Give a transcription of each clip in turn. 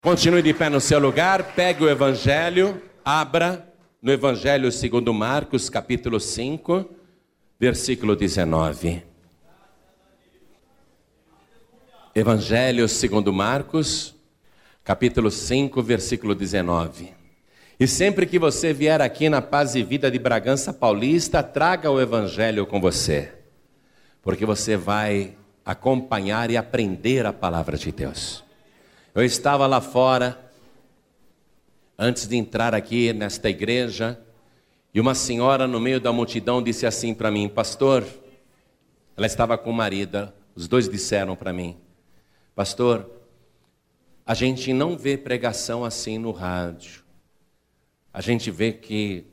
Continue de pé no seu lugar, pegue o Evangelho, abra no Evangelho segundo Marcos, capítulo 5, versículo 19. Evangelho segundo Marcos, capítulo 5, versículo 19. E sempre que você vier aqui na Paz e Vida de Bragança Paulista, traga o Evangelho com você, porque você vai acompanhar e aprender a palavra de Deus. Eu estava lá fora, antes de entrar aqui nesta igreja, e uma senhora no meio da multidão disse assim para mim, pastor, ela estava com o marido, os dois disseram para mim, pastor, a gente não vê pregação assim no rádio. A gente vê que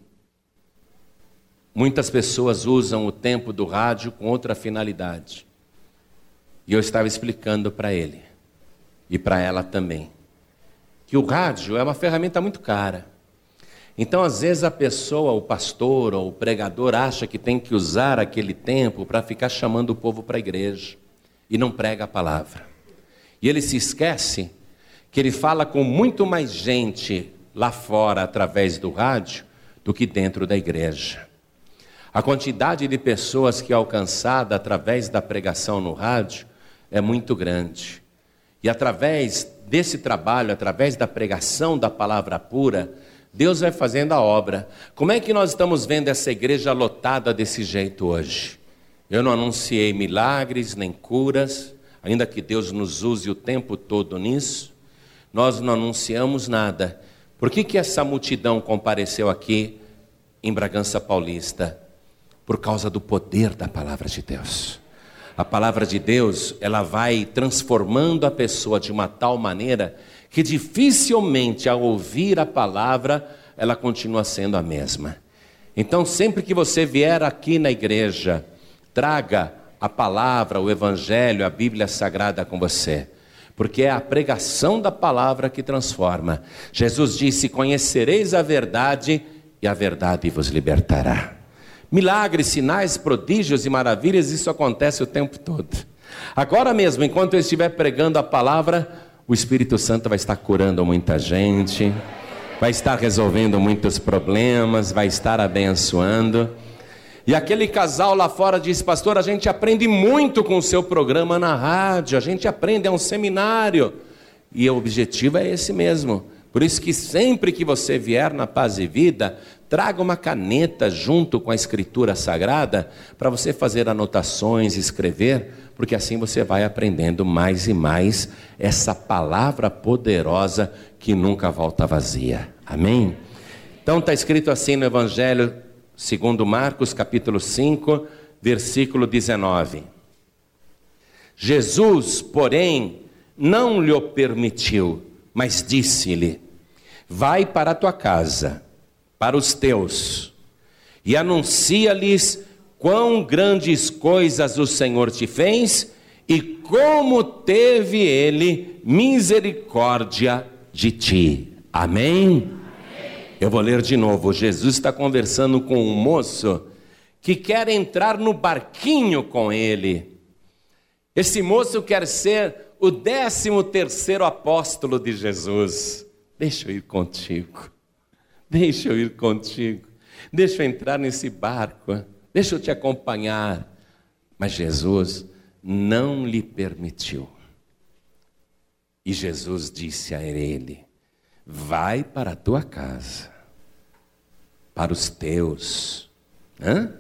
muitas pessoas usam o tempo do rádio com outra finalidade. E eu estava explicando para ele e para ela também. Que o rádio é uma ferramenta muito cara. Então, às vezes, a pessoa, o pastor ou o pregador, acha que tem que usar aquele tempo para ficar chamando o povo para a igreja e não prega a palavra. E ele se esquece que ele fala com muito mais gente lá fora através do rádio do que dentro da igreja. A quantidade de pessoas que é alcançada através da pregação no rádio é muito grande. E através desse trabalho, através da pregação da palavra pura, Deus vai fazendo a obra. Como é que nós estamos vendo essa igreja lotada desse jeito hoje? Eu não anunciei milagres nem curas, ainda que Deus nos use o tempo todo nisso. Nós não anunciamos nada. Por que, que essa multidão compareceu aqui em Bragança Paulista? Por causa do poder da palavra de Deus a palavra de Deus, ela vai transformando a pessoa de uma tal maneira que dificilmente ao ouvir a palavra, ela continua sendo a mesma. Então, sempre que você vier aqui na igreja, traga a palavra, o evangelho, a Bíblia Sagrada com você. Porque é a pregação da palavra que transforma. Jesus disse: Conhecereis a verdade, e a verdade vos libertará. Milagres, sinais, prodígios e maravilhas, isso acontece o tempo todo. Agora mesmo, enquanto eu estiver pregando a palavra, o Espírito Santo vai estar curando muita gente, vai estar resolvendo muitos problemas, vai estar abençoando. E aquele casal lá fora disse: Pastor, a gente aprende muito com o seu programa na rádio, a gente aprende, é um seminário. E o objetivo é esse mesmo. Por isso que sempre que você vier na paz e vida, Traga uma caneta junto com a escritura sagrada para você fazer anotações, escrever, porque assim você vai aprendendo mais e mais essa palavra poderosa que nunca volta vazia. Amém? Então está escrito assim no Evangelho segundo Marcos, capítulo 5, versículo 19. Jesus, porém, não lhe permitiu, mas disse-lhe: Vai para a tua casa para os teus e anuncia-lhes quão grandes coisas o Senhor te fez e como teve ele misericórdia de ti. Amém? Eu vou ler de novo. Jesus está conversando com um moço que quer entrar no barquinho com ele. Esse moço quer ser o décimo terceiro apóstolo de Jesus. Deixa eu ir contigo. Deixa eu ir contigo. Deixa eu entrar nesse barco. Deixa eu te acompanhar. Mas Jesus não lhe permitiu. E Jesus disse a ele: Vai para a tua casa, para os teus. Hã?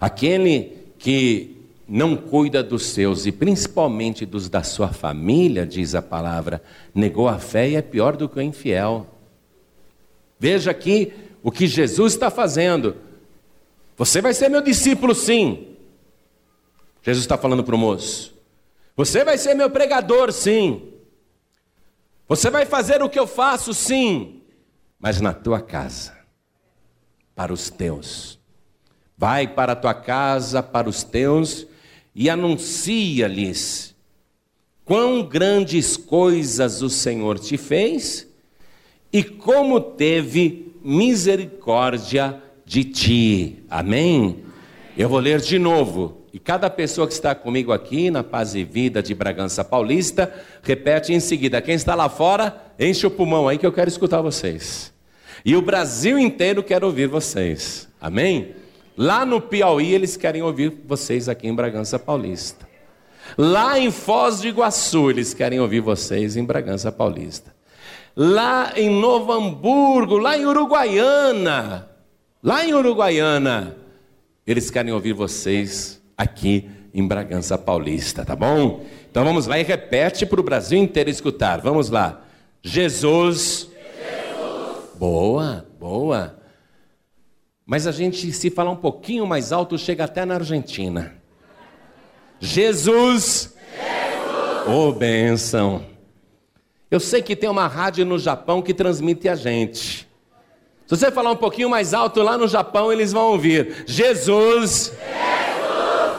Aquele que não cuida dos seus e principalmente dos da sua família, diz a palavra, negou a fé e é pior do que o infiel. Veja aqui o que Jesus está fazendo. Você vai ser meu discípulo, sim. Jesus está falando para o moço. Você vai ser meu pregador, sim. Você vai fazer o que eu faço, sim. Mas na tua casa, para os teus. Vai para a tua casa, para os teus, e anuncia-lhes quão grandes coisas o Senhor te fez e como teve misericórdia de ti. Amém? Eu vou ler de novo. E cada pessoa que está comigo aqui na Paz e Vida de Bragança Paulista, repete em seguida. Quem está lá fora, enche o pulmão aí que eu quero escutar vocês. E o Brasil inteiro quer ouvir vocês. Amém? Lá no Piauí eles querem ouvir vocês aqui em Bragança Paulista. Lá em Foz de Iguaçu eles querem ouvir vocês em Bragança Paulista. Lá em Novo Hamburgo, lá em Uruguaiana, lá em Uruguaiana, eles querem ouvir vocês aqui em Bragança Paulista, tá bom? Então vamos lá e repete para o Brasil inteiro escutar. Vamos lá. Jesus. Jesus. Boa, boa. Mas a gente, se falar um pouquinho mais alto, chega até na Argentina. Jesus. Jesus. Oh, benção. Eu sei que tem uma rádio no Japão que transmite a gente. Se você falar um pouquinho mais alto lá no Japão, eles vão ouvir: Jesus. Jesus.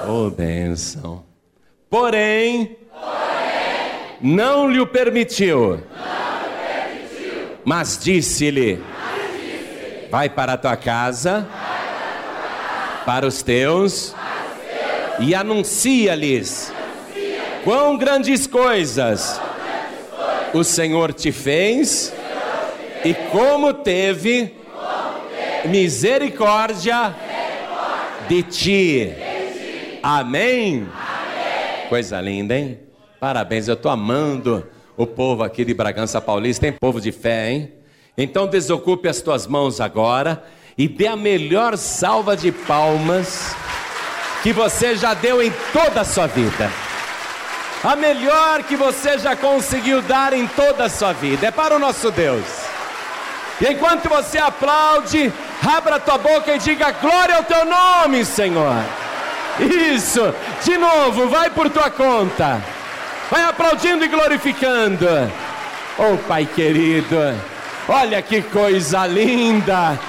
Oh, benção. Porém, não lhe permitiu. permitiu. Mas disse-lhe: disse Vai para a tua casa, para os teus, e anuncia-lhes quão grandes coisas o Senhor te fez e como teve misericórdia de ti. Amém? Coisa linda, hein? Parabéns, eu estou amando o povo aqui de Bragança Paulista, tem povo de fé, hein? Então desocupe as tuas mãos agora e dê a melhor salva de palmas que você já deu em toda a sua vida. A melhor que você já conseguiu dar em toda a sua vida. É para o nosso Deus. E enquanto você aplaude, abra tua boca e diga glória ao teu nome, Senhor. Isso, de novo, vai por tua conta. Vai aplaudindo e glorificando. Oh, Pai querido, olha que coisa linda.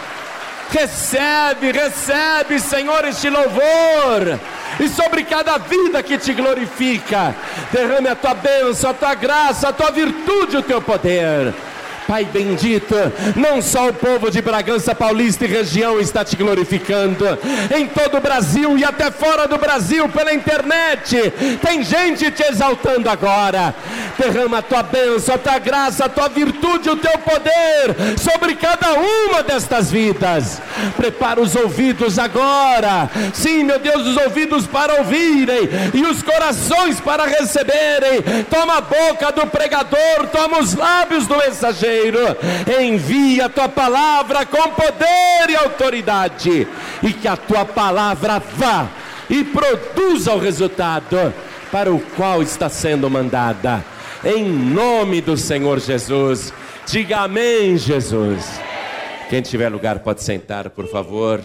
Recebe, recebe, Senhor, este louvor. E sobre cada vida que te glorifica, derrame a tua bênção, a tua graça, a tua virtude, o teu poder. Pai bendito, não só o povo de Bragança Paulista e região está te glorificando, em todo o Brasil e até fora do Brasil, pela internet, tem gente te exaltando agora. Derrama a tua bênção, a tua graça, a tua virtude, o teu poder sobre cada uma destas vidas. Prepara os ouvidos agora, sim, meu Deus, os ouvidos para ouvirem e os corações para receberem. Toma a boca do pregador, toma os lábios do mensageiro envia a tua palavra com poder e autoridade, e que a tua palavra vá e produza o resultado para o qual está sendo mandada, em nome do Senhor Jesus. Diga amém, Jesus. Quem tiver lugar pode sentar, por favor.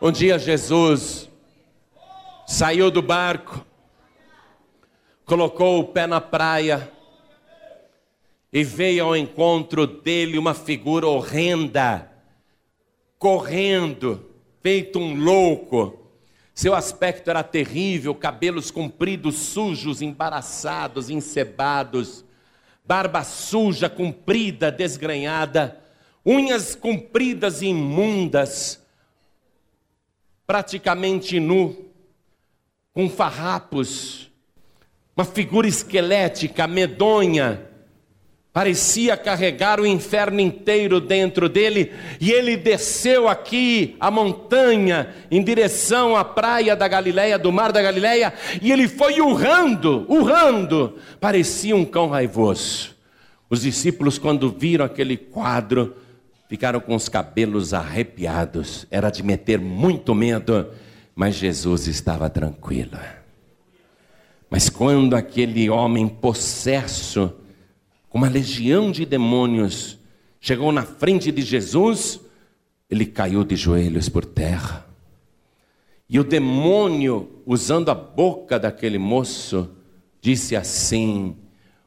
Um dia Jesus saiu do barco, colocou o pé na praia, e veio ao encontro dele uma figura horrenda, correndo, feito um louco. Seu aspecto era terrível, cabelos compridos, sujos, embaraçados, encebados, barba suja, comprida, desgrenhada, unhas compridas e imundas, praticamente nu, com farrapos, uma figura esquelética, medonha, Parecia carregar o inferno inteiro dentro dele, e ele desceu aqui a montanha em direção à praia da Galileia, do mar da Galileia, e ele foi urrando, urrando, parecia um cão raivoso. Os discípulos, quando viram aquele quadro, ficaram com os cabelos arrepiados, era de meter muito medo, mas Jesus estava tranquilo. Mas quando aquele homem possesso, com uma legião de demônios, chegou na frente de Jesus, ele caiu de joelhos por terra. E o demônio, usando a boca daquele moço, disse assim: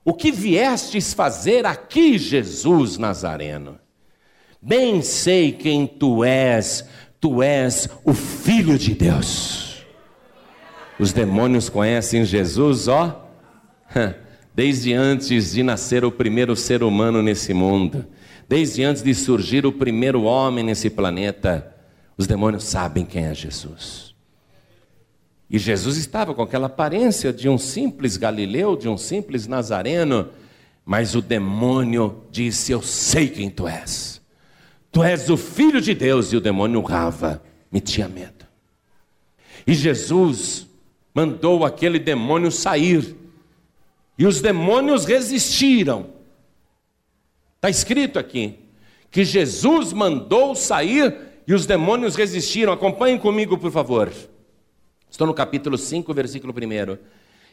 O que viestes fazer aqui, Jesus Nazareno? Bem sei quem tu és, tu és o Filho de Deus. Os demônios conhecem Jesus, ó. desde antes de nascer o primeiro ser humano nesse mundo, desde antes de surgir o primeiro homem nesse planeta, Os demônios sabem quem é Jesus. E Jesus estava com aquela aparência de um simples galileu, de um simples nazareno, mas o demônio disse: Eu sei quem tu és. Tu és o filho de Deus. E o demônio rava, metia medo. E Jesus mandou aquele demônio sair. E os demônios resistiram. Está escrito aqui que Jesus mandou sair e os demônios resistiram. Acompanhem comigo, por favor. Estou no capítulo 5, versículo 1.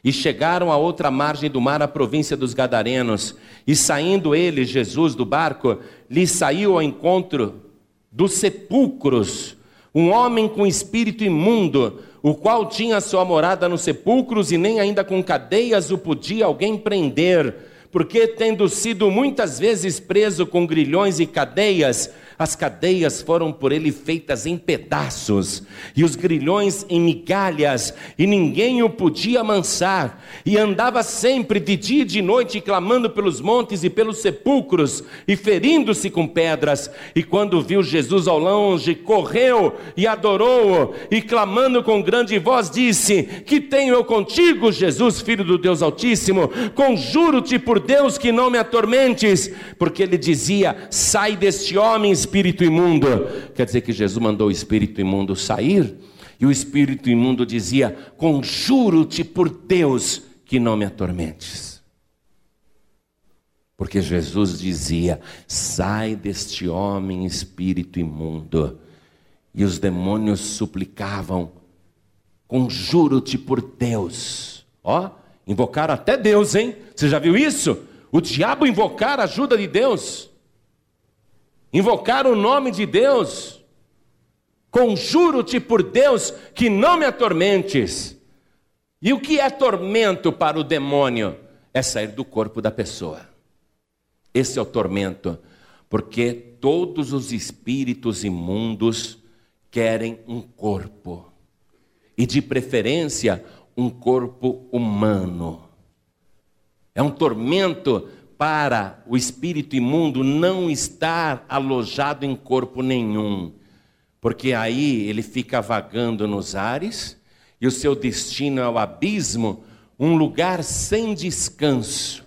E chegaram à outra margem do mar, a província dos Gadarenos. E saindo ele, Jesus, do barco, lhe saiu ao encontro dos sepulcros um homem com espírito imundo, o qual tinha sua morada nos sepulcros e nem ainda com cadeias o podia alguém prender, porque tendo sido muitas vezes preso com grilhões e cadeias, as cadeias foram por ele feitas em pedaços, e os grilhões em migalhas, e ninguém o podia amansar, e andava sempre de dia e de noite clamando pelos montes e pelos sepulcros, e ferindo-se com pedras. E quando viu Jesus ao longe, correu e adorou-o, e clamando com grande voz, disse: Que tenho eu contigo, Jesus, filho do Deus Altíssimo? Conjuro-te por Deus que não me atormentes, porque ele dizia: Sai deste homem, espírito imundo. Quer dizer que Jesus mandou o espírito imundo sair, e o espírito imundo dizia: Conjuro-te por Deus que não me atormentes. Porque Jesus dizia: Sai deste homem, espírito imundo. E os demônios suplicavam: Conjuro-te por Deus. Ó, invocaram até Deus, hein? Você já viu isso? O diabo invocar a ajuda de Deus invocar o nome de Deus. Conjuro-te por Deus que não me atormentes. E o que é tormento para o demônio? É sair do corpo da pessoa. Esse é o tormento, porque todos os espíritos imundos querem um corpo, e de preferência, um corpo humano. É um tormento para o espírito imundo não estar alojado em corpo nenhum, porque aí ele fica vagando nos ares e o seu destino é o abismo, um lugar sem descanso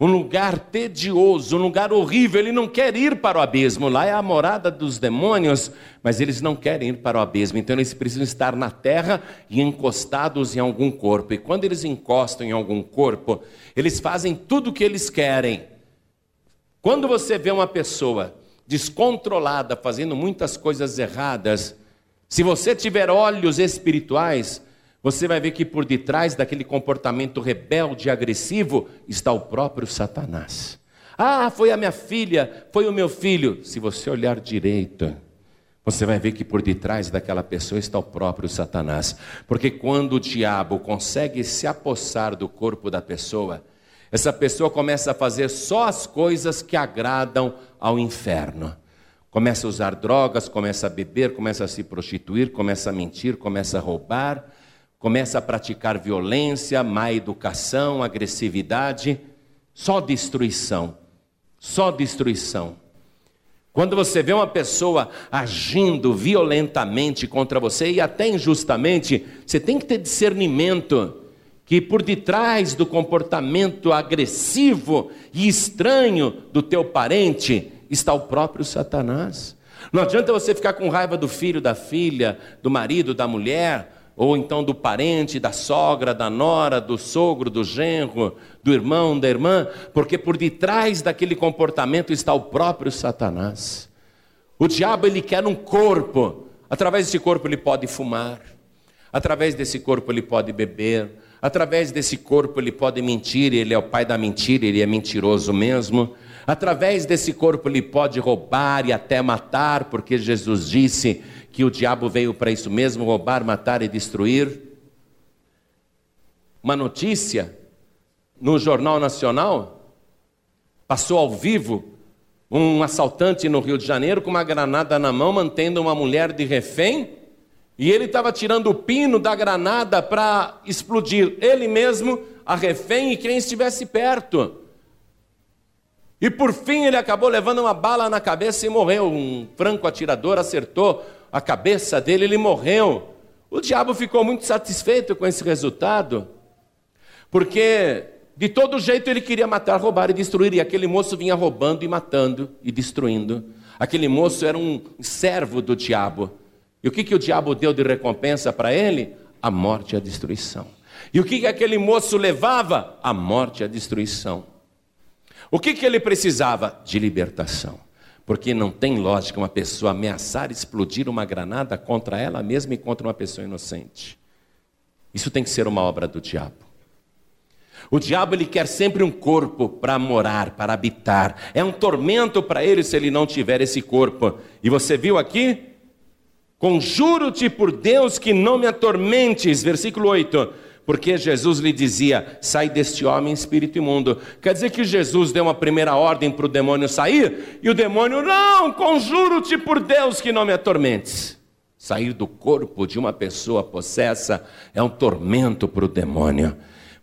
um lugar tedioso, um lugar horrível. Ele não quer ir para o abismo. Lá é a morada dos demônios, mas eles não querem ir para o abismo. Então eles precisam estar na terra e encostados em algum corpo. E quando eles encostam em algum corpo, eles fazem tudo o que eles querem. Quando você vê uma pessoa descontrolada, fazendo muitas coisas erradas, se você tiver olhos espirituais, você vai ver que por detrás daquele comportamento rebelde e agressivo está o próprio Satanás. Ah, foi a minha filha, foi o meu filho. Se você olhar direito, você vai ver que por detrás daquela pessoa está o próprio Satanás. Porque quando o diabo consegue se apossar do corpo da pessoa, essa pessoa começa a fazer só as coisas que agradam ao inferno. Começa a usar drogas, começa a beber, começa a se prostituir, começa a mentir, começa a roubar começa a praticar violência, má educação, agressividade, só destruição, só destruição. Quando você vê uma pessoa agindo violentamente contra você e até injustamente, você tem que ter discernimento que por detrás do comportamento agressivo e estranho do teu parente está o próprio Satanás. Não adianta você ficar com raiva do filho, da filha, do marido, da mulher, ou então do parente, da sogra, da nora, do sogro, do genro, do irmão, da irmã, porque por detrás daquele comportamento está o próprio Satanás. O diabo ele quer um corpo, através desse corpo ele pode fumar, através desse corpo ele pode beber, através desse corpo ele pode mentir, ele é o pai da mentira, ele é mentiroso mesmo. Através desse corpo ele pode roubar e até matar, porque Jesus disse que o diabo veio para isso mesmo roubar, matar e destruir. Uma notícia no Jornal Nacional passou ao vivo um assaltante no Rio de Janeiro com uma granada na mão, mantendo uma mulher de refém, e ele estava tirando o pino da granada para explodir ele mesmo, a refém e quem estivesse perto. E por fim ele acabou levando uma bala na cabeça e morreu. Um franco atirador acertou a cabeça dele, ele morreu. O diabo ficou muito satisfeito com esse resultado, porque de todo jeito ele queria matar, roubar e destruir, e aquele moço vinha roubando e matando e destruindo. Aquele moço era um servo do diabo. E o que, que o diabo deu de recompensa para ele? A morte e a destruição. E o que, que aquele moço levava? A morte e a destruição. O que, que ele precisava? De libertação. Porque não tem lógica uma pessoa ameaçar explodir uma granada contra ela mesma e contra uma pessoa inocente. Isso tem que ser uma obra do diabo. O diabo ele quer sempre um corpo para morar, para habitar. É um tormento para ele se ele não tiver esse corpo. E você viu aqui? Conjuro-te por Deus que não me atormentes, versículo 8 porque Jesus lhe dizia: sai deste homem espírito imundo. Quer dizer que Jesus deu uma primeira ordem para o demônio sair, e o demônio, não, conjuro-te por Deus que não me atormentes. Sair do corpo de uma pessoa possessa é um tormento para o demônio.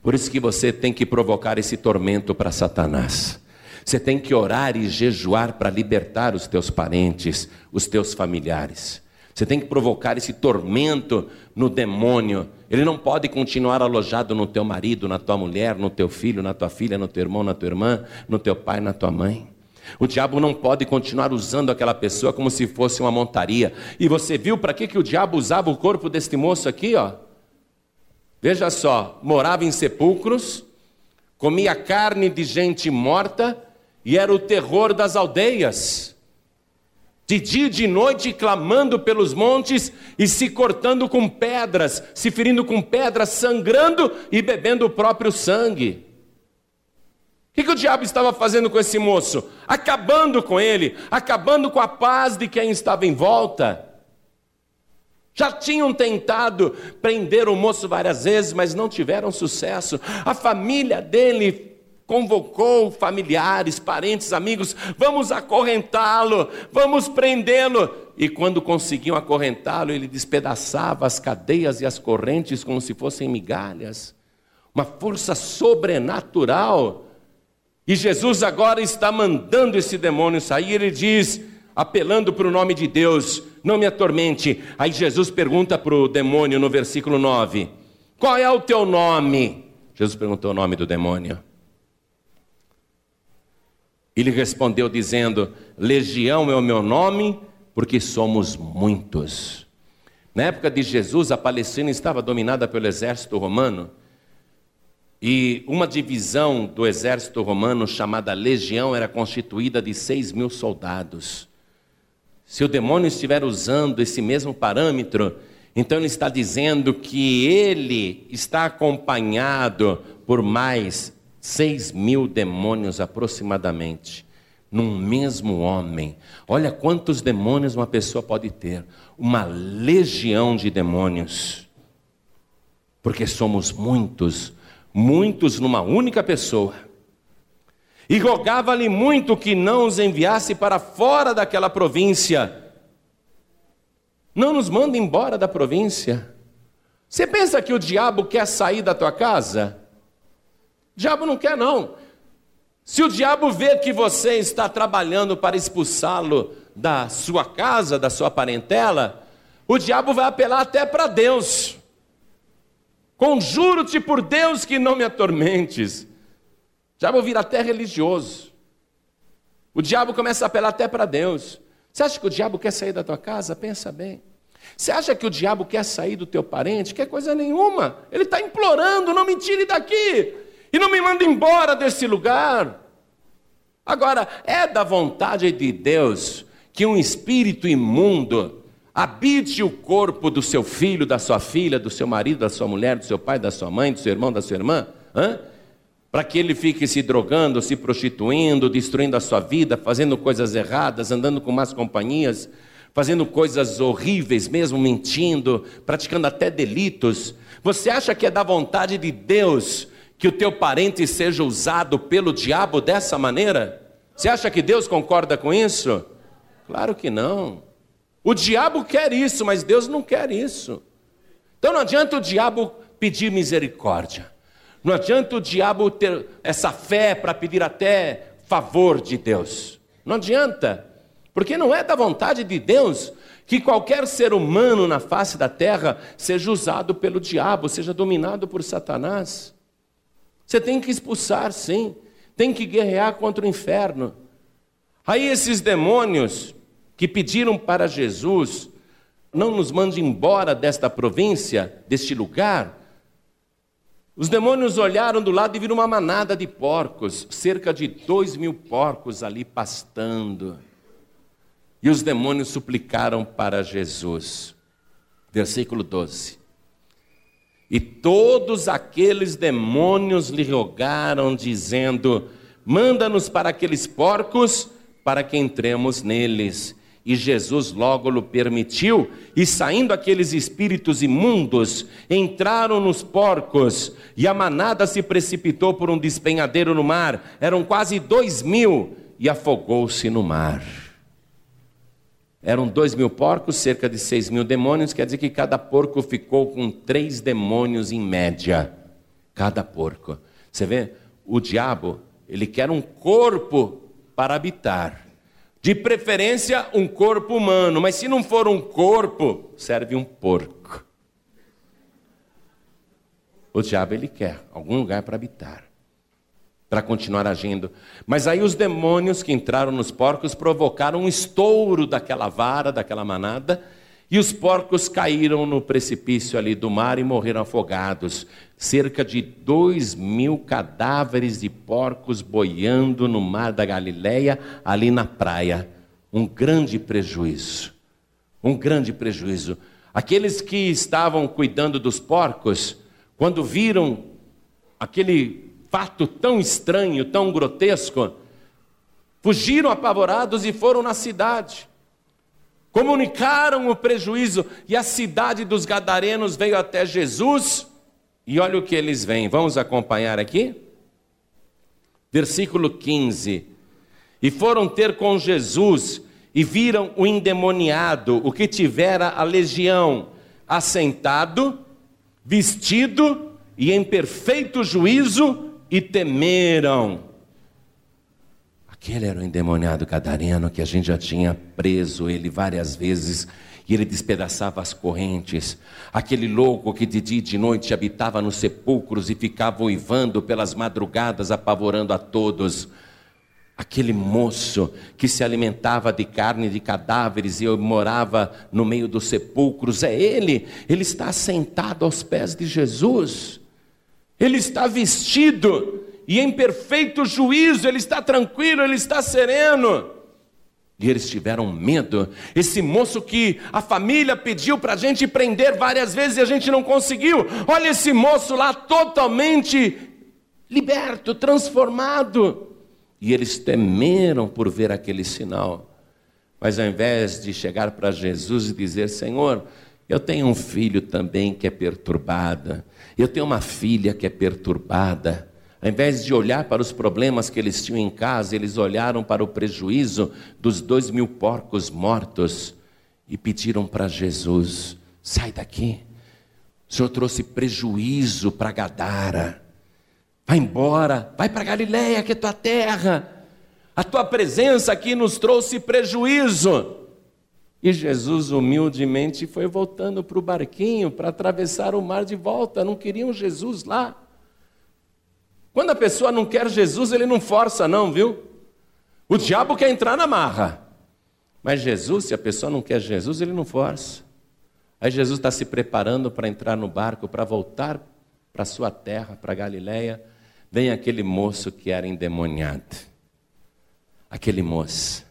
Por isso que você tem que provocar esse tormento para Satanás. Você tem que orar e jejuar para libertar os teus parentes, os teus familiares. Você tem que provocar esse tormento no demônio. Ele não pode continuar alojado no teu marido, na tua mulher, no teu filho, na tua filha, no teu irmão, na tua irmã, no teu pai, na tua mãe. O diabo não pode continuar usando aquela pessoa como se fosse uma montaria. E você viu para que, que o diabo usava o corpo deste moço aqui, ó? Veja só, morava em sepulcros, comia carne de gente morta e era o terror das aldeias de dia e de noite clamando pelos montes e se cortando com pedras, se ferindo com pedras, sangrando e bebendo o próprio sangue. O que, que, o diabo estava fazendo com esse moço? Acabando com ele, acabando com a paz de quem estava em volta. Já tinham tentado prender o moço várias vezes, mas não tiveram sucesso. A família dele convocou familiares, parentes, amigos, vamos acorrentá-lo, vamos prendê-lo. E quando conseguiam acorrentá-lo, ele despedaçava as cadeias e as correntes como se fossem migalhas. Uma força sobrenatural. E Jesus agora está mandando esse demônio sair, ele diz, apelando para o nome de Deus, não me atormente. Aí Jesus pergunta para o demônio no versículo 9: Qual é o teu nome? Jesus perguntou o nome do demônio. Ele respondeu dizendo: Legião é o meu nome, porque somos muitos. Na época de Jesus, a Palestina estava dominada pelo exército romano. E uma divisão do exército romano, chamada legião, era constituída de seis mil soldados. Se o demônio estiver usando esse mesmo parâmetro, então ele está dizendo que ele está acompanhado por mais Seis mil demônios aproximadamente, num mesmo homem. Olha quantos demônios uma pessoa pode ter. Uma legião de demônios. Porque somos muitos, muitos numa única pessoa. E rogava-lhe muito que não os enviasse para fora daquela província. Não nos manda embora da província. Você pensa que o diabo quer sair da tua casa? Diabo não quer, não. Se o diabo vê que você está trabalhando para expulsá-lo da sua casa, da sua parentela, o diabo vai apelar até para Deus. Conjuro-te por Deus que não me atormentes. O diabo vira até religioso. O diabo começa a apelar até para Deus. Você acha que o diabo quer sair da tua casa? Pensa bem. Você acha que o diabo quer sair do teu parente? Quer coisa nenhuma. Ele está implorando, não me tire daqui e não me manda embora desse lugar. Agora, é da vontade de Deus que um espírito imundo habite o corpo do seu filho, da sua filha, do seu marido, da sua mulher, do seu pai, da sua mãe, do seu irmão, da sua irmã? Para que ele fique se drogando, se prostituindo, destruindo a sua vida, fazendo coisas erradas, andando com más companhias, fazendo coisas horríveis mesmo, mentindo, praticando até delitos. Você acha que é da vontade de Deus que o teu parente seja usado pelo diabo dessa maneira? Você acha que Deus concorda com isso? Claro que não. O diabo quer isso, mas Deus não quer isso. Então não adianta o diabo pedir misericórdia. Não adianta o diabo ter essa fé para pedir até favor de Deus. Não adianta. Porque não é da vontade de Deus que qualquer ser humano na face da terra seja usado pelo diabo, seja dominado por Satanás. Você tem que expulsar, sim, tem que guerrear contra o inferno. Aí esses demônios que pediram para Jesus, não nos mande embora desta província, deste lugar. Os demônios olharam do lado e viram uma manada de porcos, cerca de dois mil porcos ali pastando. E os demônios suplicaram para Jesus. Versículo 12. E todos aqueles demônios lhe rogaram, dizendo: Manda-nos para aqueles porcos para que entremos neles. E Jesus logo lhe permitiu, e saindo aqueles espíritos imundos, entraram nos porcos, e a manada se precipitou por um despenhadeiro no mar, eram quase dois mil, e afogou-se no mar. Eram dois mil porcos, cerca de seis mil demônios, quer dizer que cada porco ficou com três demônios em média. Cada porco. Você vê, o diabo, ele quer um corpo para habitar. De preferência, um corpo humano, mas se não for um corpo, serve um porco. O diabo ele quer algum lugar para habitar, para continuar agindo. Mas aí os demônios que entraram nos porcos provocaram um estouro daquela vara, daquela manada, e os porcos caíram no precipício ali do mar e morreram afogados. Cerca de dois mil cadáveres de porcos boiando no mar da Galileia, ali na praia. Um grande prejuízo. Um grande prejuízo. Aqueles que estavam cuidando dos porcos, quando viram aquele fato tão estranho, tão grotesco, fugiram apavorados e foram na cidade. Comunicaram o prejuízo, e a cidade dos Gadarenos veio até Jesus, e olha o que eles veem, vamos acompanhar aqui? Versículo 15: E foram ter com Jesus, e viram o endemoniado, o que tivera a legião, assentado, vestido e em perfeito juízo, e temeram. Aquele era o endemoniado cadareno que a gente já tinha preso ele várias vezes e ele despedaçava as correntes. Aquele louco que de dia e de noite habitava nos sepulcros e ficava uivando pelas madrugadas, apavorando a todos. Aquele moço que se alimentava de carne de cadáveres e morava no meio dos sepulcros, é ele. Ele está sentado aos pés de Jesus. Ele está vestido e em perfeito juízo, ele está tranquilo, ele está sereno. E eles tiveram medo. Esse moço que a família pediu para a gente prender várias vezes e a gente não conseguiu. Olha esse moço lá totalmente liberto, transformado. E eles temeram por ver aquele sinal. Mas ao invés de chegar para Jesus e dizer: Senhor, eu tenho um filho também que é perturbada, eu tenho uma filha que é perturbada. Ao invés de olhar para os problemas que eles tinham em casa, eles olharam para o prejuízo dos dois mil porcos mortos e pediram para Jesus: sai daqui. O Senhor trouxe prejuízo para Gadara. Vai embora, vai para Galiléia, que é tua terra. A tua presença aqui nos trouxe prejuízo. E Jesus humildemente foi voltando para o barquinho para atravessar o mar de volta. Não queriam Jesus lá. Quando a pessoa não quer Jesus, ele não força, não, viu? O diabo quer entrar na marra. Mas Jesus, se a pessoa não quer Jesus, ele não força. Aí Jesus está se preparando para entrar no barco, para voltar para sua terra, para Galiléia. Vem aquele moço que era endemoniado. Aquele moço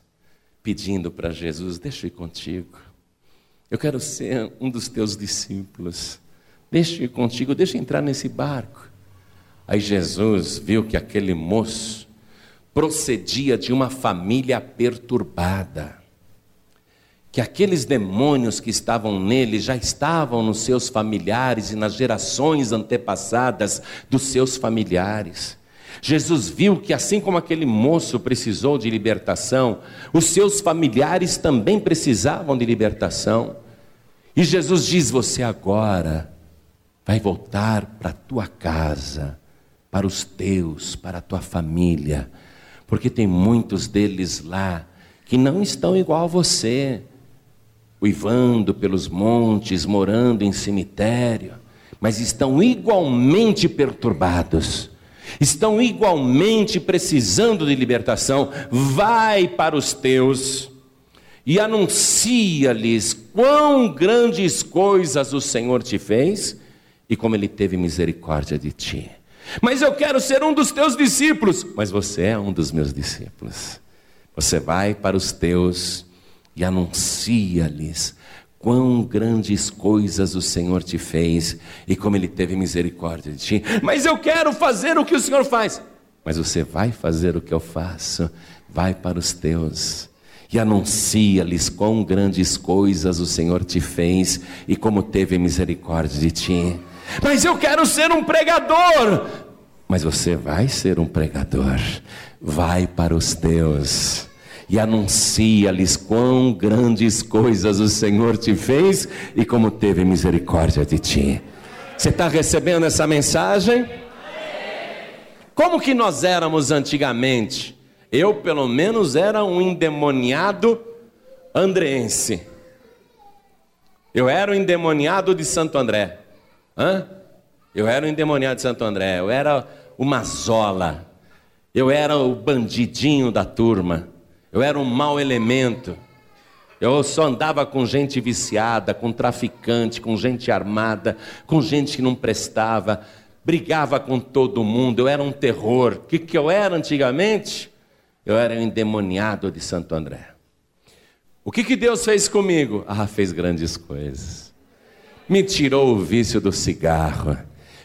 pedindo para Jesus: Deixa eu ir contigo. Eu quero ser um dos teus discípulos. Deixa eu ir contigo, deixa eu entrar nesse barco. Aí Jesus viu que aquele moço procedia de uma família perturbada, que aqueles demônios que estavam nele já estavam nos seus familiares e nas gerações antepassadas dos seus familiares. Jesus viu que, assim como aquele moço precisou de libertação, os seus familiares também precisavam de libertação. E Jesus diz: Você agora vai voltar para a tua casa para os teus, para a tua família, porque tem muitos deles lá que não estão igual a você, uivando pelos montes, morando em cemitério, mas estão igualmente perturbados, estão igualmente precisando de libertação. Vai para os teus e anuncia-lhes quão grandes coisas o Senhor te fez e como ele teve misericórdia de ti. Mas eu quero ser um dos teus discípulos, mas você é um dos meus discípulos. Você vai para os teus e anuncia-lhes quão grandes coisas o Senhor te fez e como ele teve misericórdia de ti. Mas eu quero fazer o que o Senhor faz. Mas você vai fazer o que eu faço. Vai para os teus e anuncia-lhes quão grandes coisas o Senhor te fez e como teve misericórdia de ti. Mas eu quero ser um pregador. Mas você vai ser um pregador. Vai para os teus e anuncia-lhes quão grandes coisas o Senhor te fez e como teve misericórdia de ti. Você está recebendo essa mensagem? Como que nós éramos antigamente? Eu, pelo menos, era um endemoniado andreense. Eu era um endemoniado de Santo André. Hã? Eu era um endemoniado de Santo André. Eu era o mazola. Eu era o bandidinho da turma. Eu era um mau elemento. Eu só andava com gente viciada, com traficante, com gente armada, com gente que não prestava, brigava com todo mundo, eu era um terror. O que, que eu era antigamente? Eu era um endemoniado de Santo André. O que, que Deus fez comigo? Ah, fez grandes coisas. Me tirou o vício do cigarro,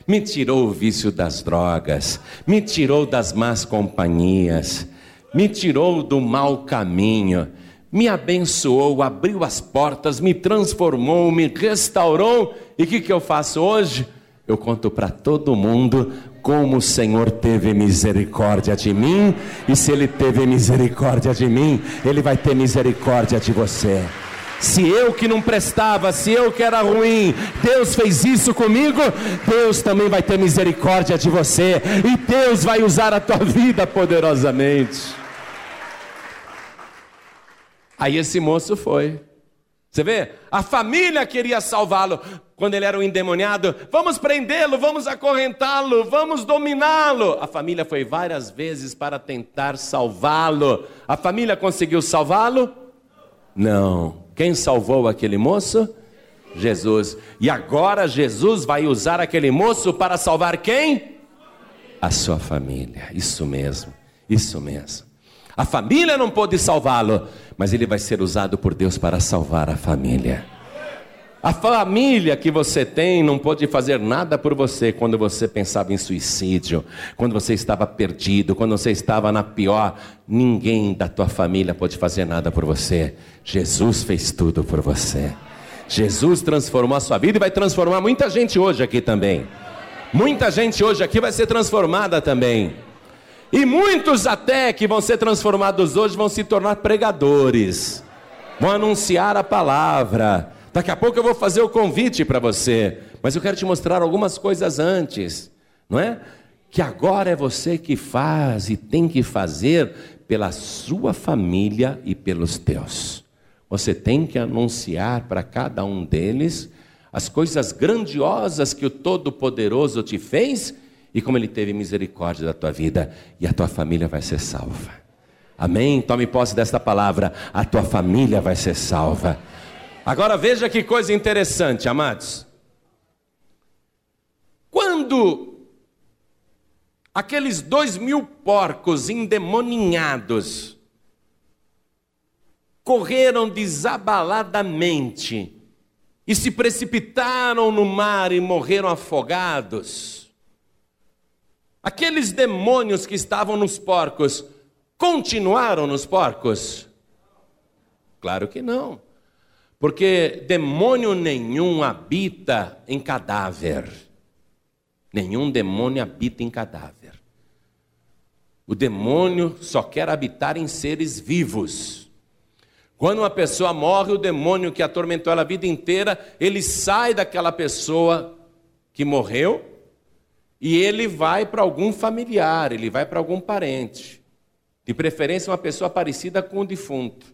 me tirou o vício das drogas, me tirou das más companhias, me tirou do mau caminho, me abençoou, abriu as portas, me transformou, me restaurou. E o que, que eu faço hoje? Eu conto para todo mundo como o Senhor teve misericórdia de mim, e se Ele teve misericórdia de mim, Ele vai ter misericórdia de você. Se eu que não prestava, se eu que era ruim, Deus fez isso comigo, Deus também vai ter misericórdia de você, e Deus vai usar a tua vida poderosamente. Aí esse moço foi. Você vê? A família queria salvá-lo quando ele era um endemoniado. Vamos prendê-lo, vamos acorrentá-lo, vamos dominá-lo. A família foi várias vezes para tentar salvá-lo. A família conseguiu salvá-lo? Não. Quem salvou aquele moço? Jesus. E agora Jesus vai usar aquele moço para salvar quem? A sua família. Isso mesmo. Isso mesmo. A família não pôde salvá-lo, mas ele vai ser usado por Deus para salvar a família. A família que você tem não pode fazer nada por você quando você pensava em suicídio, quando você estava perdido, quando você estava na pior. Ninguém da tua família pode fazer nada por você. Jesus fez tudo por você. Jesus transformou a sua vida e vai transformar muita gente hoje aqui também. Muita gente hoje aqui vai ser transformada também. E muitos até que vão ser transformados hoje vão se tornar pregadores, vão anunciar a palavra. Daqui a pouco eu vou fazer o convite para você, mas eu quero te mostrar algumas coisas antes, não é? Que agora é você que faz e tem que fazer pela sua família e pelos teus. Você tem que anunciar para cada um deles as coisas grandiosas que o Todo-Poderoso te fez e como Ele teve misericórdia da tua vida, e a tua família vai ser salva. Amém? Tome posse desta palavra, a tua família vai ser salva. Agora veja que coisa interessante, amados. Quando aqueles dois mil porcos endemoninhados correram desabaladamente e se precipitaram no mar e morreram afogados, Aqueles demônios que estavam nos porcos continuaram nos porcos? Claro que não. Porque demônio nenhum habita em cadáver. Nenhum demônio habita em cadáver. O demônio só quer habitar em seres vivos. Quando uma pessoa morre, o demônio que atormentou ela a vida inteira, ele sai daquela pessoa que morreu e ele vai para algum familiar, ele vai para algum parente. De preferência, uma pessoa parecida com o defunto.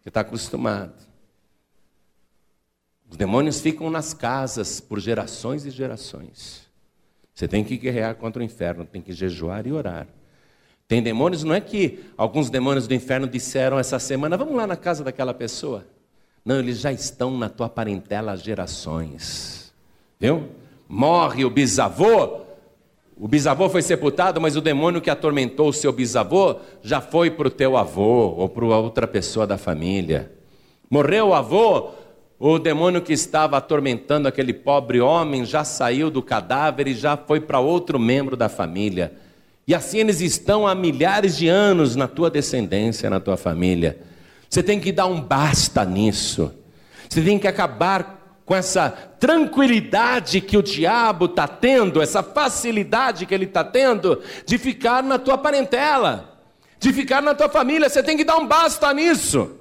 Você está acostumado. Os demônios ficam nas casas por gerações e gerações. Você tem que guerrear contra o inferno, tem que jejuar e orar. Tem demônios, não é que alguns demônios do inferno disseram essa semana, vamos lá na casa daquela pessoa. Não, eles já estão na tua parentela há gerações. Viu? Morre o bisavô, o bisavô foi sepultado, mas o demônio que atormentou o seu bisavô já foi para o teu avô ou para outra pessoa da família. Morreu o avô, o demônio que estava atormentando aquele pobre homem já saiu do cadáver e já foi para outro membro da família. E assim eles estão há milhares de anos na tua descendência, na tua família. Você tem que dar um basta nisso. Você tem que acabar com essa tranquilidade que o diabo está tendo, essa facilidade que ele está tendo de ficar na tua parentela, de ficar na tua família. Você tem que dar um basta nisso.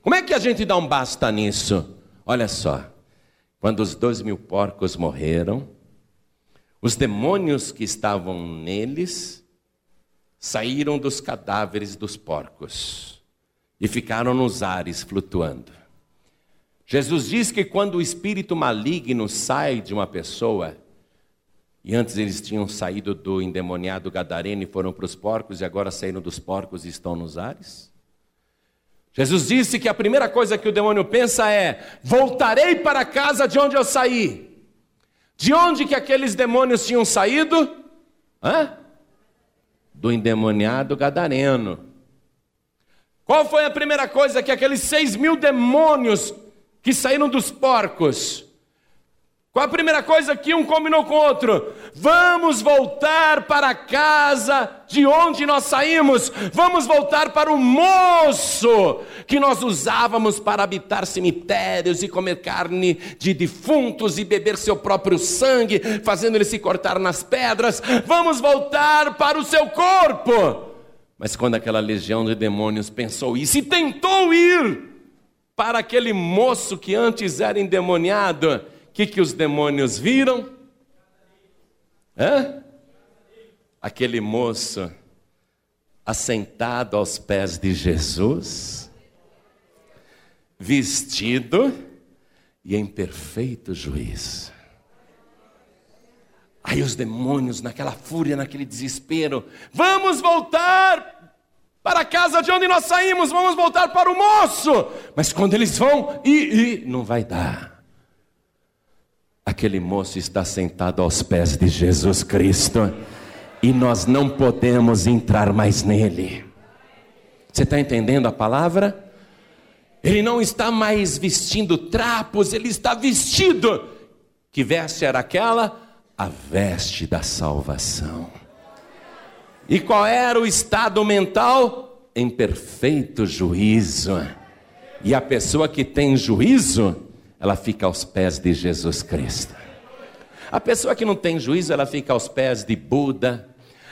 Como é que a gente dá um basta nisso? Olha só, quando os dois mil porcos morreram, os demônios que estavam neles saíram dos cadáveres dos porcos e ficaram nos ares flutuando. Jesus diz que quando o espírito maligno sai de uma pessoa, e antes eles tinham saído do endemoniado gadareno e foram para os porcos, e agora saíram dos porcos e estão nos ares. Jesus disse que a primeira coisa que o demônio pensa é: voltarei para a casa de onde eu saí. De onde que aqueles demônios tinham saído? Hã? Do endemoniado gadareno. Qual foi a primeira coisa que aqueles seis mil demônios que saíram dos porcos. Qual a primeira coisa que um combinou com o outro? Vamos voltar para a casa de onde nós saímos. Vamos voltar para o moço que nós usávamos para habitar cemitérios e comer carne de defuntos e beber seu próprio sangue, fazendo ele se cortar nas pedras. Vamos voltar para o seu corpo. Mas quando aquela legião de demônios pensou isso e tentou ir, para aquele moço que antes era endemoniado, o que, que os demônios viram? Hã? Aquele moço assentado aos pés de Jesus, vestido e em perfeito juízo. Aí os demônios, naquela fúria, naquele desespero, vamos voltar para a casa de onde nós saímos, vamos voltar para o moço. Mas quando eles vão, e, e não vai dar. Aquele moço está sentado aos pés de Jesus Cristo e nós não podemos entrar mais nele. Você está entendendo a palavra? Ele não está mais vestindo trapos, ele está vestido. Que veste era aquela? A veste da salvação. E qual era o estado mental? Em perfeito juízo. E a pessoa que tem juízo, ela fica aos pés de Jesus Cristo. A pessoa que não tem juízo, ela fica aos pés de Buda.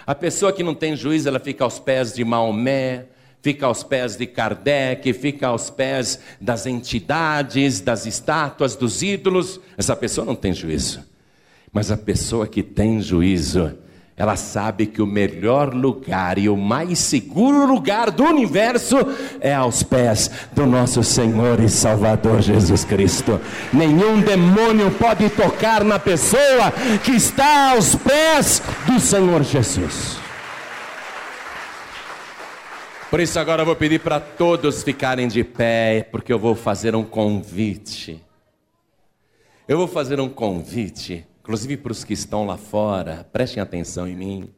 A pessoa que não tem juízo, ela fica aos pés de Maomé, fica aos pés de Kardec, fica aos pés das entidades, das estátuas, dos ídolos. Essa pessoa não tem juízo. Mas a pessoa que tem juízo, ela sabe que o melhor lugar e o mais seguro lugar do universo é aos pés do nosso Senhor e Salvador Jesus Cristo. Nenhum demônio pode tocar na pessoa que está aos pés do Senhor Jesus. Por isso, agora eu vou pedir para todos ficarem de pé, porque eu vou fazer um convite. Eu vou fazer um convite inclusive para os que estão lá fora, prestem atenção em mim,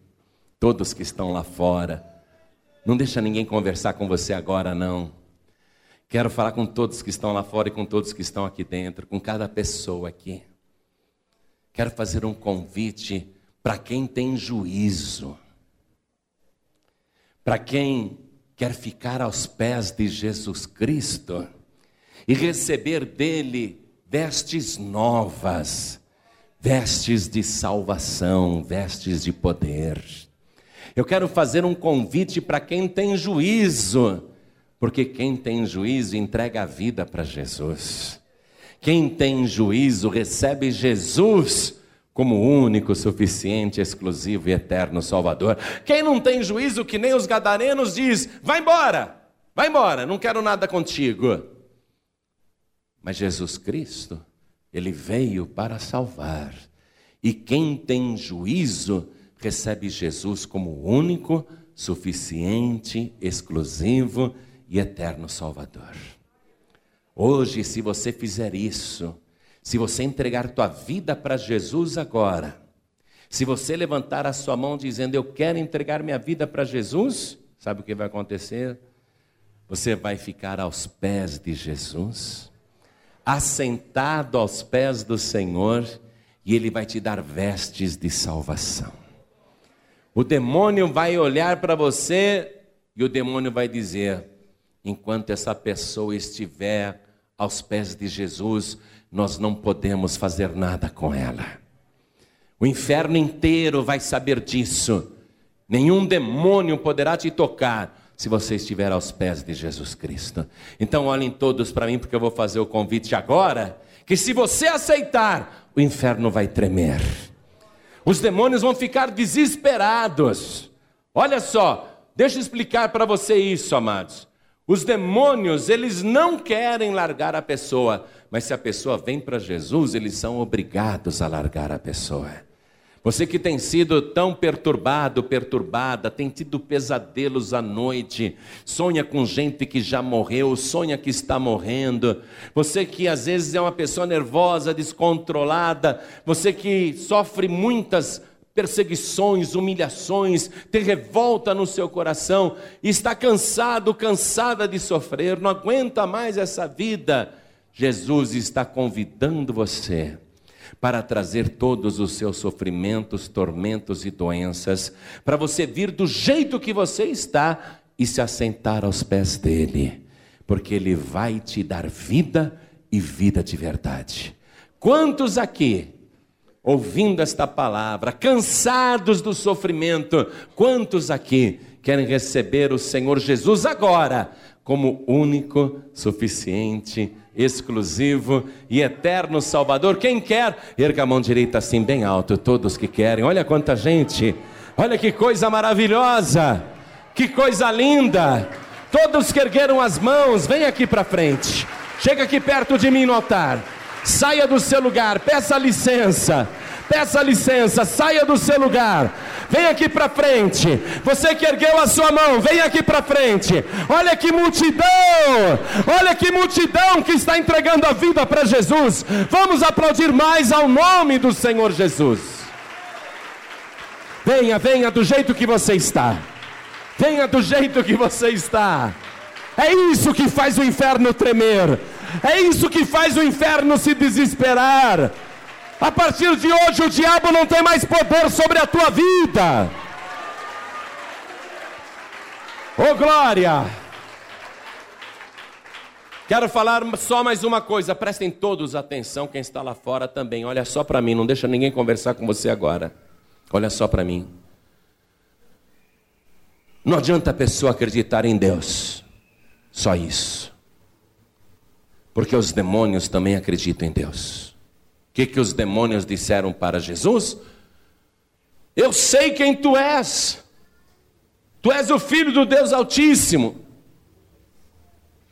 todos que estão lá fora. Não deixa ninguém conversar com você agora, não. Quero falar com todos que estão lá fora e com todos que estão aqui dentro, com cada pessoa aqui. Quero fazer um convite para quem tem juízo, para quem quer ficar aos pés de Jesus Cristo e receber dele vestes novas vestes de salvação, vestes de poder. Eu quero fazer um convite para quem tem juízo, porque quem tem juízo entrega a vida para Jesus. Quem tem juízo recebe Jesus como único, suficiente, exclusivo e eterno Salvador. Quem não tem juízo, que nem os gadarenos, diz: vai embora, vai embora, não quero nada contigo. Mas Jesus Cristo, ele veio para salvar. E quem tem juízo, recebe Jesus como único, suficiente, exclusivo e eterno Salvador. Hoje, se você fizer isso, se você entregar tua vida para Jesus agora, se você levantar a sua mão dizendo eu quero entregar minha vida para Jesus, sabe o que vai acontecer? Você vai ficar aos pés de Jesus, assentado aos pés do Senhor, e Ele vai te dar vestes de salvação. O demônio vai olhar para você e o demônio vai dizer: enquanto essa pessoa estiver aos pés de Jesus, nós não podemos fazer nada com ela. O inferno inteiro vai saber disso. Nenhum demônio poderá te tocar se você estiver aos pés de Jesus Cristo. Então olhem todos para mim, porque eu vou fazer o convite agora. Que se você aceitar, o inferno vai tremer. Os demônios vão ficar desesperados. Olha só, deixa eu explicar para você isso, amados. Os demônios, eles não querem largar a pessoa, mas se a pessoa vem para Jesus, eles são obrigados a largar a pessoa. Você que tem sido tão perturbado, perturbada, tem tido pesadelos à noite, sonha com gente que já morreu, sonha que está morrendo. Você que às vezes é uma pessoa nervosa, descontrolada, você que sofre muitas perseguições, humilhações, tem revolta no seu coração, está cansado, cansada de sofrer, não aguenta mais essa vida. Jesus está convidando você para trazer todos os seus sofrimentos, tormentos e doenças, para você vir do jeito que você está e se assentar aos pés dele, porque ele vai te dar vida e vida de verdade. Quantos aqui, ouvindo esta palavra, cansados do sofrimento, quantos aqui querem receber o Senhor Jesus agora como único, suficiente, exclusivo e eterno Salvador. Quem quer, erga a mão direita assim bem alto, todos que querem. Olha quanta gente. Olha que coisa maravilhosa. Que coisa linda. Todos que ergueram as mãos, vem aqui para frente. Chega aqui perto de mim no altar. Saia do seu lugar, peça licença. Peça licença, saia do seu lugar. Vem aqui para frente. Você que ergueu a sua mão, vem aqui para frente. Olha que multidão! Olha que multidão que está entregando a vida para Jesus. Vamos aplaudir mais ao nome do Senhor Jesus. Venha, venha do jeito que você está. Venha do jeito que você está. É isso que faz o inferno tremer. É isso que faz o inferno se desesperar. A partir de hoje, o diabo não tem mais poder sobre a tua vida. Oh glória! Quero falar só mais uma coisa, prestem todos atenção, quem está lá fora também. Olha só para mim, não deixa ninguém conversar com você agora. Olha só para mim. Não adianta a pessoa acreditar em Deus, só isso. Porque os demônios também acreditam em Deus. Que, que os demônios disseram para Jesus? Eu sei quem tu és. Tu és o filho do Deus Altíssimo.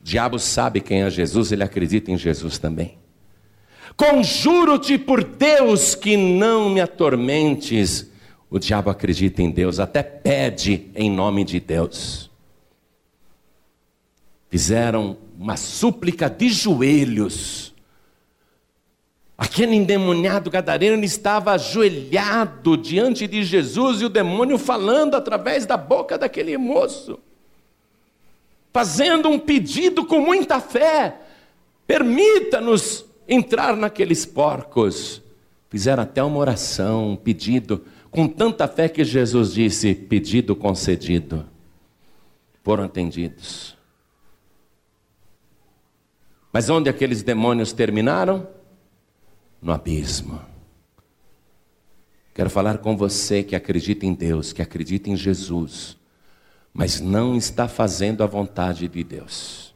O diabo sabe quem é Jesus, ele acredita em Jesus também. Conjuro-te por Deus que não me atormentes. O diabo acredita em Deus, até pede em nome de Deus. Fizeram uma súplica de joelhos Aquele endemoniado gadareno estava ajoelhado diante de Jesus e o demônio falando através da boca daquele moço, fazendo um pedido com muita fé: permita-nos entrar naqueles porcos. Fizeram até uma oração, um pedido, com tanta fé que Jesus disse: pedido concedido. Foram atendidos. Mas onde aqueles demônios terminaram? No abismo. Quero falar com você que acredita em Deus, que acredita em Jesus, mas não está fazendo a vontade de Deus.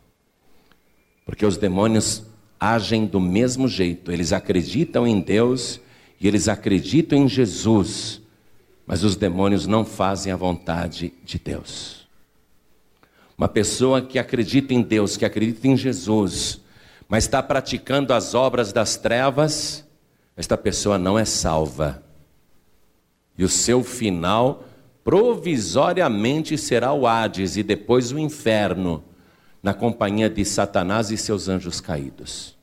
Porque os demônios agem do mesmo jeito, eles acreditam em Deus e eles acreditam em Jesus, mas os demônios não fazem a vontade de Deus. Uma pessoa que acredita em Deus, que acredita em Jesus, mas está praticando as obras das trevas, esta pessoa não é salva. E o seu final provisoriamente será o Hades e depois o inferno, na companhia de Satanás e seus anjos caídos.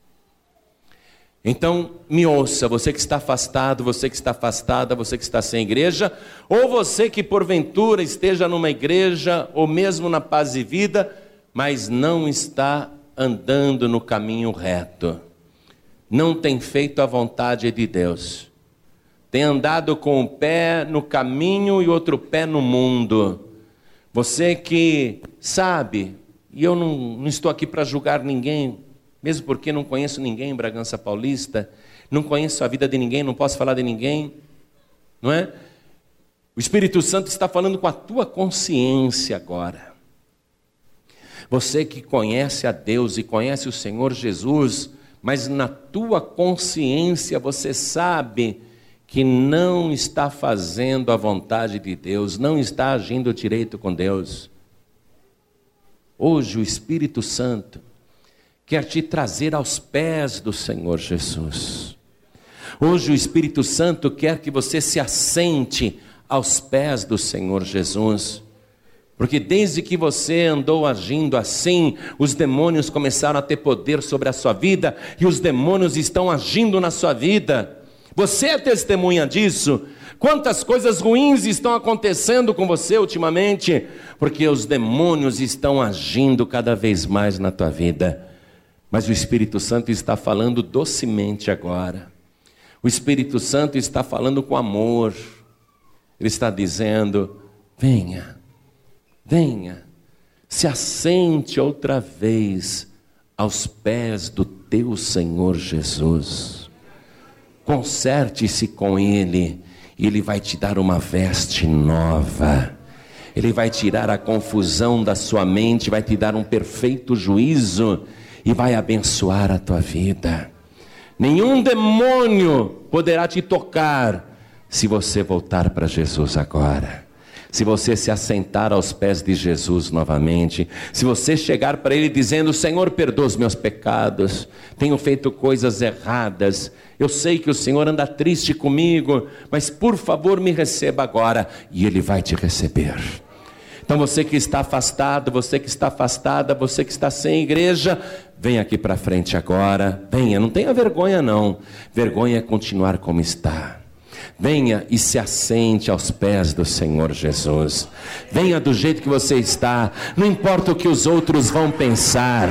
Então, me ouça, você que está afastado, você que está afastada, você que está sem igreja, ou você que porventura esteja numa igreja, ou mesmo na paz e vida, mas não está andando no caminho reto, não tem feito a vontade de Deus, tem andado com um pé no caminho e outro pé no mundo. Você que sabe, e eu não, não estou aqui para julgar ninguém, mesmo porque não conheço ninguém em Bragança Paulista, não conheço a vida de ninguém, não posso falar de ninguém, não é? O Espírito Santo está falando com a tua consciência agora. Você que conhece a Deus e conhece o Senhor Jesus, mas na tua consciência você sabe que não está fazendo a vontade de Deus, não está agindo direito com Deus. Hoje o Espírito Santo quer te trazer aos pés do Senhor Jesus. Hoje o Espírito Santo quer que você se assente aos pés do Senhor Jesus. Porque desde que você andou agindo assim, os demônios começaram a ter poder sobre a sua vida e os demônios estão agindo na sua vida. Você é testemunha disso. Quantas coisas ruins estão acontecendo com você ultimamente? Porque os demônios estão agindo cada vez mais na tua vida. Mas o Espírito Santo está falando docemente agora. O Espírito Santo está falando com amor. Ele está dizendo: venha, venha, se assente outra vez aos pés do teu Senhor Jesus. Conserte-se com Ele, e Ele vai te dar uma veste nova. Ele vai tirar a confusão da sua mente, vai te dar um perfeito juízo e vai abençoar a tua vida. Nenhum demônio poderá te tocar se você voltar para Jesus agora. Se você se assentar aos pés de Jesus novamente, se você chegar para Ele dizendo: Senhor, perdoa os meus pecados, tenho feito coisas erradas, eu sei que o Senhor anda triste comigo, mas por favor me receba agora, e Ele vai te receber. Então você que está afastado, você que está afastada, você que está sem igreja, venha aqui para frente agora. Venha, não tenha vergonha não. Vergonha é continuar como está. Venha e se assente aos pés do Senhor Jesus. Venha do jeito que você está, não importa o que os outros vão pensar,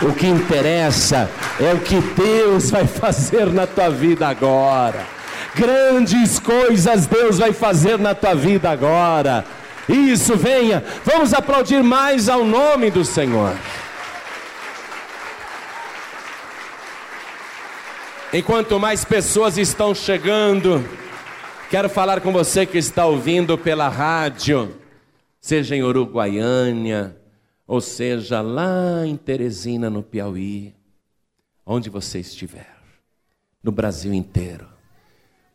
o que interessa é o que Deus vai fazer na tua vida agora. Grandes coisas Deus vai fazer na tua vida agora. Isso, venha. Vamos aplaudir mais ao nome do Senhor. Enquanto mais pessoas estão chegando, quero falar com você que está ouvindo pela rádio, seja em Uruguaiânia, ou seja lá em Teresina, no Piauí, onde você estiver, no Brasil inteiro.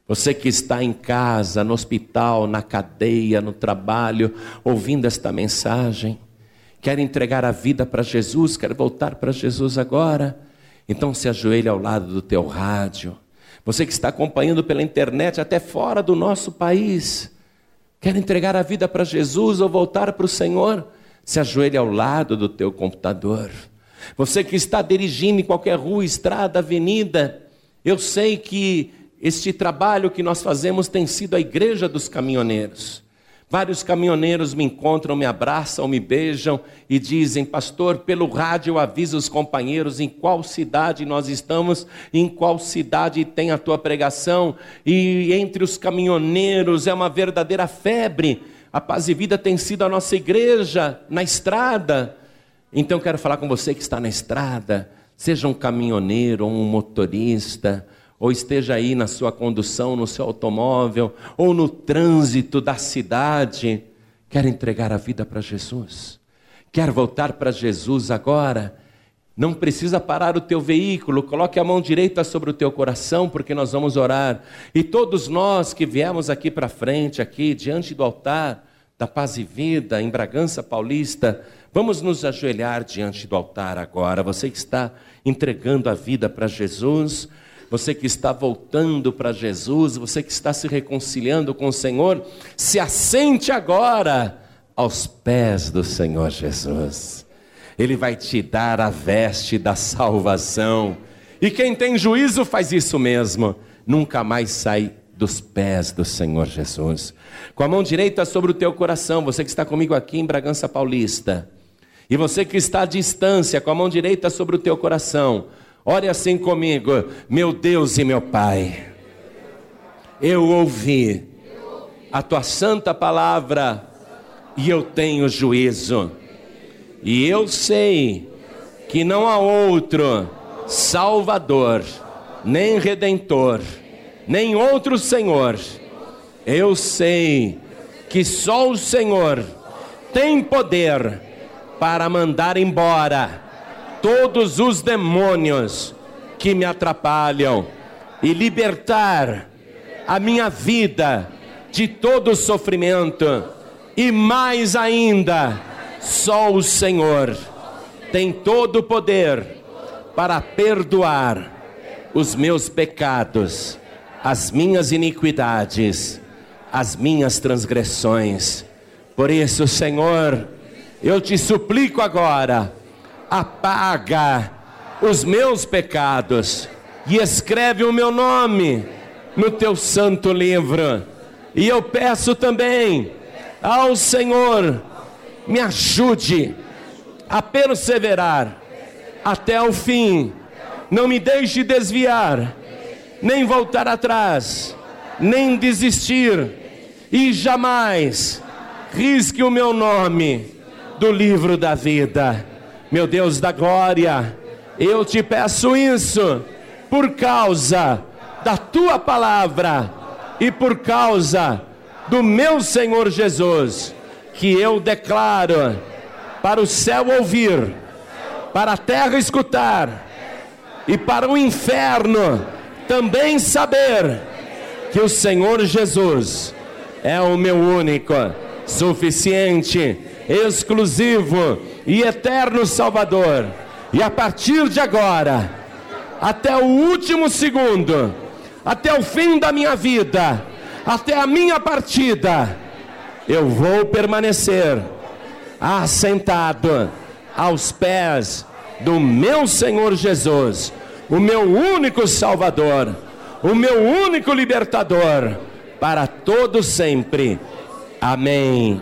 Você que está em casa, no hospital, na cadeia, no trabalho, ouvindo esta mensagem, quer entregar a vida para Jesus, quer voltar para Jesus agora, então se ajoelhe ao lado do teu rádio. Você que está acompanhando pela internet, até fora do nosso país, quer entregar a vida para Jesus ou voltar para o Senhor, se ajoelhe ao lado do teu computador. Você que está dirigindo em qualquer rua, estrada, avenida, eu sei que este trabalho que nós fazemos tem sido a igreja dos caminhoneiros. Vários caminhoneiros me encontram, me abraçam, me beijam e dizem: Pastor, pelo rádio eu aviso os companheiros em qual cidade nós estamos, em qual cidade tem a tua pregação. E entre os caminhoneiros é uma verdadeira febre. A Paz e Vida tem sido a nossa igreja na estrada. Então quero falar com você que está na estrada, seja um caminhoneiro ou um motorista ou esteja aí na sua condução, no seu automóvel, ou no trânsito da cidade, quer entregar a vida para Jesus, quer voltar para Jesus agora, Não precisa parar o teu veículo, coloque a mão direita sobre o teu coração, porque nós vamos orar. E todos nós que viemos aqui para frente, aqui diante do altar da Paz e Vida, em Bragança Paulista, vamos nos ajoelhar diante do altar agora. Você que está entregando a vida para Jesus, você que está voltando para Jesus, você que está se reconciliando com o Senhor, se assente agora aos pés do Senhor Jesus. Ele vai te dar a veste da salvação. E quem tem juízo faz isso mesmo, nunca mais sai dos pés do Senhor Jesus. Com a mão direita sobre o teu coração, você que está comigo aqui em Bragança Paulista, e você que está à distância, com a mão direita sobre o teu coração, ore assim comigo, meu Deus e meu Pai. Eu ouvi a tua santa palavra e eu tenho juízo. E eu sei que não há outro Salvador, nem Redentor, nem outro Senhor. Eu sei que só o Senhor tem poder para mandar embora todos os demônios que me atrapalham e libertar a minha vida de todo sofrimento e mais ainda, só o Senhor tem todo o poder para perdoar os meus pecados, as minhas iniquidades, as minhas transgressões. Por isso, Senhor, eu te suplico agora, apaga os meus pecados e escreve o meu nome no teu santo livro. E eu peço também ao Senhor, me ajude a perseverar até o fim. Não me deixe desviar, nem voltar atrás, nem desistir, e jamais risque o meu nome do livro da vida. Meu Deus da glória, eu te peço isso por causa da tua palavra e por causa do meu Senhor Jesus, que eu declaro para o céu ouvir, para a terra escutar e para o inferno também saber que o Senhor Jesus é o meu único, suficiente exclusivo e eterno Salvador. E a partir de agora, até o último segundo, até o fim da minha vida, até a minha partida, eu vou permanecer assentado aos pés do meu Senhor Jesus, o meu único Salvador, o meu único libertador, para todo sempre. Amém.